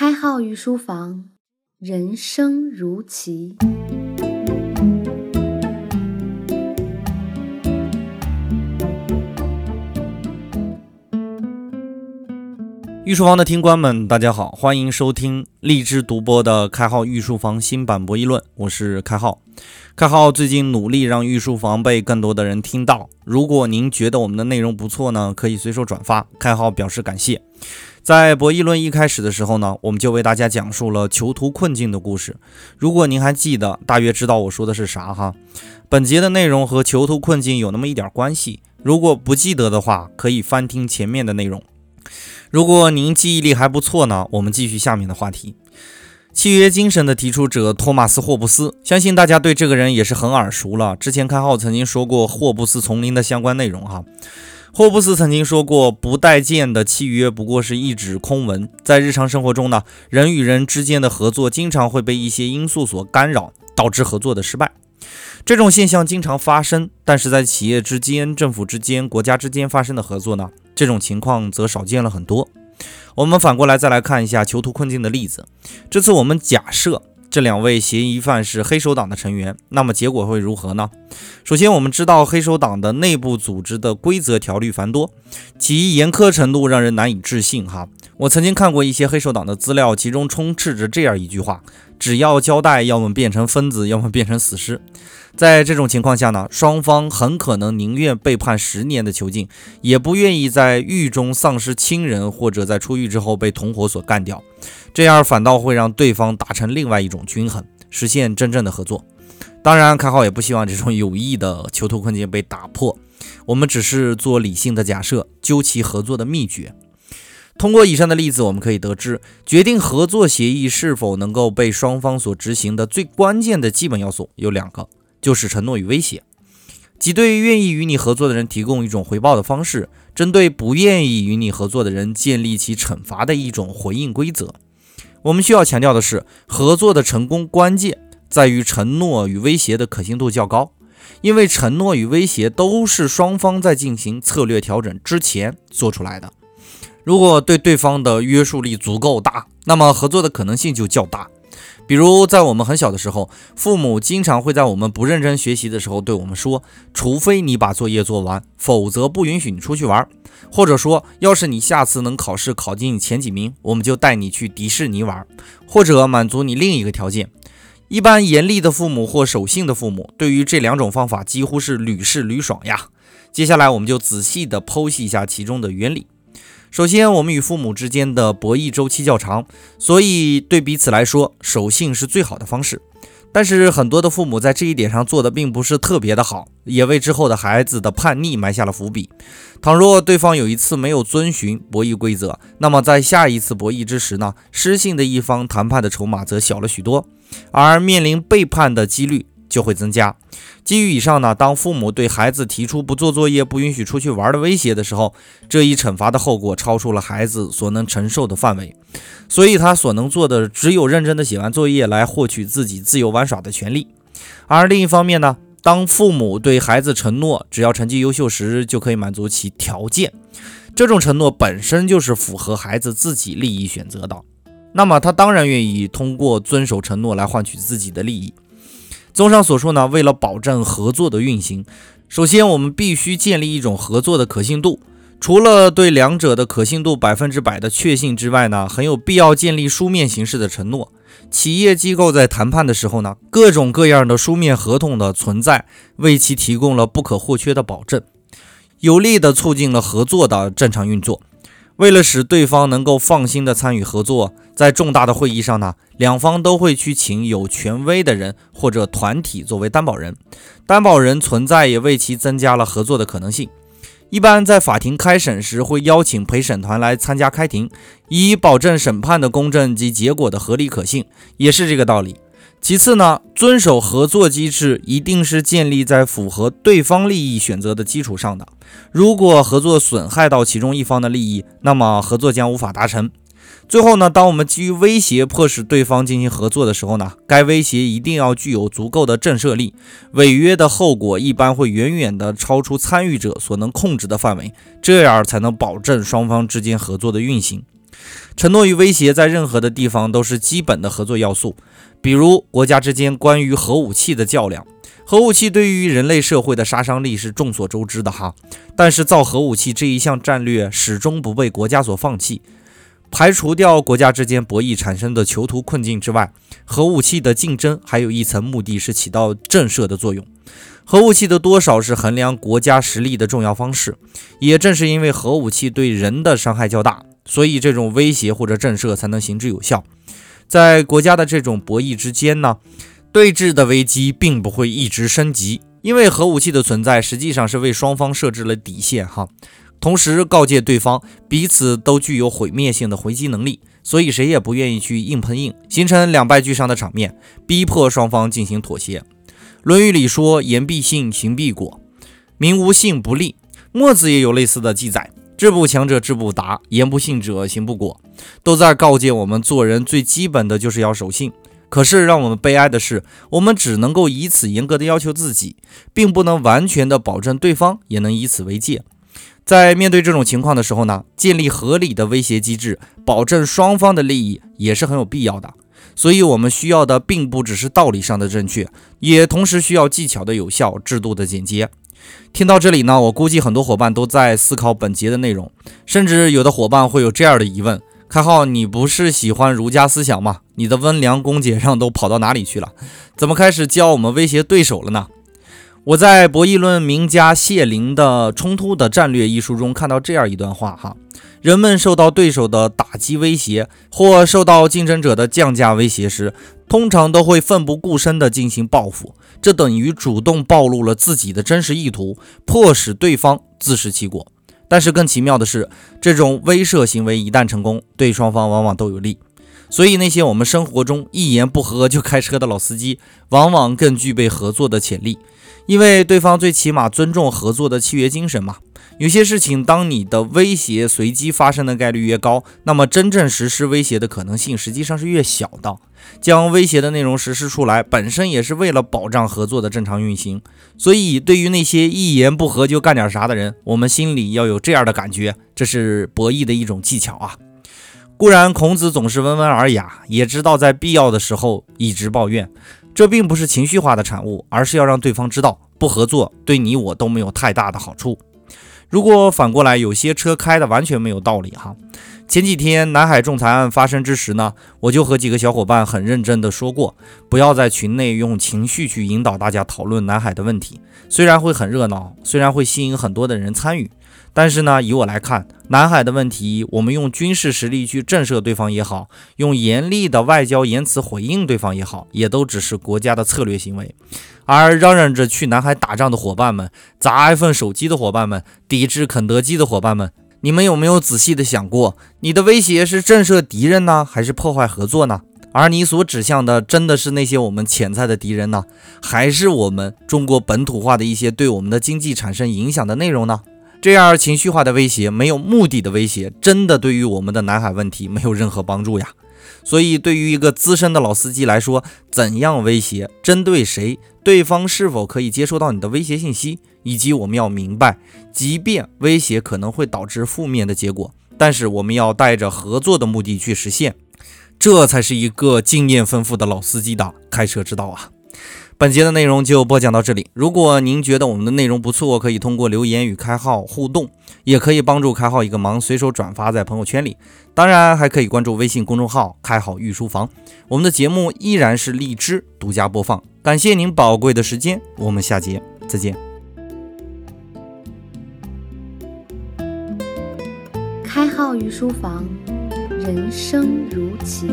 开号御书房，人生如棋。御书房的听官们，大家好，欢迎收听荔枝独播的开号御书房新版博弈论，我是开号。开号最近努力让御书房被更多的人听到。如果您觉得我们的内容不错呢，可以随手转发，开号表示感谢。在博弈论一开始的时候呢，我们就为大家讲述了囚徒困境的故事。如果您还记得，大约知道我说的是啥哈。本节的内容和囚徒困境有那么一点关系。如果不记得的话，可以翻听前面的内容。如果您记忆力还不错呢，我们继续下面的话题。契约精神的提出者托马斯·霍布斯，相信大家对这个人也是很耳熟了。之前开号曾经说过霍布斯丛林的相关内容哈。霍布斯曾经说过，不待见的契约不过是一纸空文。在日常生活中呢，人与人之间的合作经常会被一些因素所干扰，导致合作的失败。这种现象经常发生，但是在企业之间、政府之间、国家之间发生的合作呢？这种情况则少见了很多。我们反过来再来看一下囚徒困境的例子。这次我们假设这两位嫌疑犯是黑手党的成员，那么结果会如何呢？首先，我们知道黑手党的内部组织的规则条律繁多，其严苛程度让人难以置信。哈，我曾经看过一些黑手党的资料，其中充斥着这样一句话：只要交代，要么变成疯子，要么变成死尸。在这种情况下呢，双方很可能宁愿被判十年的囚禁，也不愿意在狱中丧失亲人，或者在出狱之后被同伙所干掉。这样反倒会让对方达成另外一种均衡，实现真正的合作。当然，卡号也不希望这种有益的囚徒困境被打破。我们只是做理性的假设，究其合作的秘诀。通过以上的例子，我们可以得知，决定合作协议是否能够被双方所执行的最关键的基本要素有两个。就是承诺与威胁，即对愿意与你合作的人提供一种回报的方式，针对不愿意与你合作的人建立起惩罚的一种回应规则。我们需要强调的是，合作的成功关键在于承诺与威胁的可信度较高，因为承诺与威胁都是双方在进行策略调整之前做出来的。如果对对方的约束力足够大，那么合作的可能性就较大。比如，在我们很小的时候，父母经常会在我们不认真学习的时候对我们说：“除非你把作业做完，否则不允许你出去玩。”或者说：“要是你下次能考试考进前几名，我们就带你去迪士尼玩。”或者满足你另一个条件。一般严厉的父母或守信的父母，对于这两种方法几乎是屡试屡爽呀。接下来，我们就仔细地剖析一下其中的原理。首先，我们与父母之间的博弈周期较长，所以对彼此来说，守信是最好的方式。但是，很多的父母在这一点上做的并不是特别的好，也为之后的孩子的叛逆埋下了伏笔。倘若对方有一次没有遵循博弈规则，那么在下一次博弈之时呢，失信的一方谈判的筹码则小了许多，而面临背叛的几率。就会增加。基于以上呢，当父母对孩子提出不做作业、不允许出去玩的威胁的时候，这一惩罚的后果超出了孩子所能承受的范围，所以他所能做的只有认真的写完作业来获取自己自由玩耍的权利。而另一方面呢，当父母对孩子承诺只要成绩优秀时就可以满足其条件，这种承诺本身就是符合孩子自己利益选择的，那么他当然愿意通过遵守承诺来换取自己的利益。综上所述呢，为了保证合作的运行，首先我们必须建立一种合作的可信度。除了对两者的可信度百分之百的确信之外呢，很有必要建立书面形式的承诺。企业机构在谈判的时候呢，各种各样的书面合同的存在，为其提供了不可或缺的保证，有力的促进了合作的正常运作。为了使对方能够放心的参与合作，在重大的会议上呢，两方都会去请有权威的人或者团体作为担保人。担保人存在也为其增加了合作的可能性。一般在法庭开审时，会邀请陪审团来参加开庭，以保证审判的公正及结果的合理可信，也是这个道理。其次呢，遵守合作机制一定是建立在符合对方利益选择的基础上的。如果合作损害到其中一方的利益，那么合作将无法达成。最后呢，当我们基于威胁迫使对方进行合作的时候呢，该威胁一定要具有足够的震慑力。违约的后果一般会远远的超出参与者所能控制的范围，这样才能保证双方之间合作的运行。承诺与威胁在任何的地方都是基本的合作要素，比如国家之间关于核武器的较量。核武器对于人类社会的杀伤力是众所周知的哈，但是造核武器这一项战略始终不被国家所放弃。排除掉国家之间博弈产生的囚徒困境之外，核武器的竞争还有一层目的是起到震慑的作用。核武器的多少是衡量国家实力的重要方式。也正是因为核武器对人的伤害较大，所以这种威胁或者震慑才能行之有效。在国家的这种博弈之间呢，对峙的危机并不会一直升级，因为核武器的存在实际上是为双方设置了底线哈，同时告诫对方彼此都具有毁灭性的回击能力，所以谁也不愿意去硬碰硬，形成两败俱伤的场面，逼迫双方进行妥协。《论语》里说：“言必信，行必果，民无信不立。”墨子也有类似的记载：“志不强者志不达，言不信者行不果。”都在告诫我们，做人最基本的就是要守信。可是让我们悲哀的是，我们只能够以此严格的要求自己，并不能完全的保证对方也能以此为戒。在面对这种情况的时候呢，建立合理的威胁机制，保证双方的利益也是很有必要的。所以，我们需要的并不只是道理上的正确，也同时需要技巧的有效、制度的简洁。听到这里呢，我估计很多伙伴都在思考本节的内容，甚至有的伙伴会有这样的疑问：开号，你不是喜欢儒家思想吗？你的温良恭俭让都跑到哪里去了？怎么开始教我们威胁对手了呢？我在博弈论名家谢林的《冲突的战略》一书中看到这样一段话哈：人们受到对手的打击威胁，或受到竞争者的降价威胁时，通常都会奋不顾身地进行报复，这等于主动暴露了自己的真实意图，迫使对方自食其果。但是更奇妙的是，这种威慑行为一旦成功，对双方往往都有利。所以那些我们生活中一言不合就开车的老司机，往往更具备合作的潜力。因为对方最起码尊重合作的契约精神嘛。有些事情，当你的威胁随机发生的概率越高，那么真正实施威胁的可能性实际上是越小的。将威胁的内容实施出来，本身也是为了保障合作的正常运行。所以，对于那些一言不合就干点啥的人，我们心里要有这样的感觉，这是博弈的一种技巧啊。固然，孔子总是温文尔雅，也知道在必要的时候一直抱怨。这并不是情绪化的产物，而是要让对方知道，不合作对你我都没有太大的好处。如果反过来，有些车开的完全没有道理哈。前几天南海仲裁案发生之时呢，我就和几个小伙伴很认真的说过，不要在群内用情绪去引导大家讨论南海的问题。虽然会很热闹，虽然会吸引很多的人参与。但是呢，以我来看，南海的问题，我们用军事实力去震慑对方也好，用严厉的外交言辞回应对方也好，也都只是国家的策略行为。而嚷嚷着去南海打仗的伙伴们，砸 iPhone 手机的伙伴们，抵制肯德基的伙伴们，你们有没有仔细的想过，你的威胁是震慑敌人呢，还是破坏合作呢？而你所指向的，真的是那些我们潜在的敌人呢，还是我们中国本土化的一些对我们的经济产生影响的内容呢？这样情绪化的威胁，没有目的的威胁，真的对于我们的南海问题没有任何帮助呀。所以，对于一个资深的老司机来说，怎样威胁，针对谁，对方是否可以接收到你的威胁信息，以及我们要明白，即便威胁可能会导致负面的结果，但是我们要带着合作的目的去实现，这才是一个经验丰富的老司机的开车之道啊。本节的内容就播讲到这里。如果您觉得我们的内容不错，可以通过留言与开号互动，也可以帮助开号一个忙，随手转发在朋友圈里。当然，还可以关注微信公众号“开号御书房”。我们的节目依然是荔枝独家播放。感谢您宝贵的时间，我们下节再见。开号御书房，人生如棋。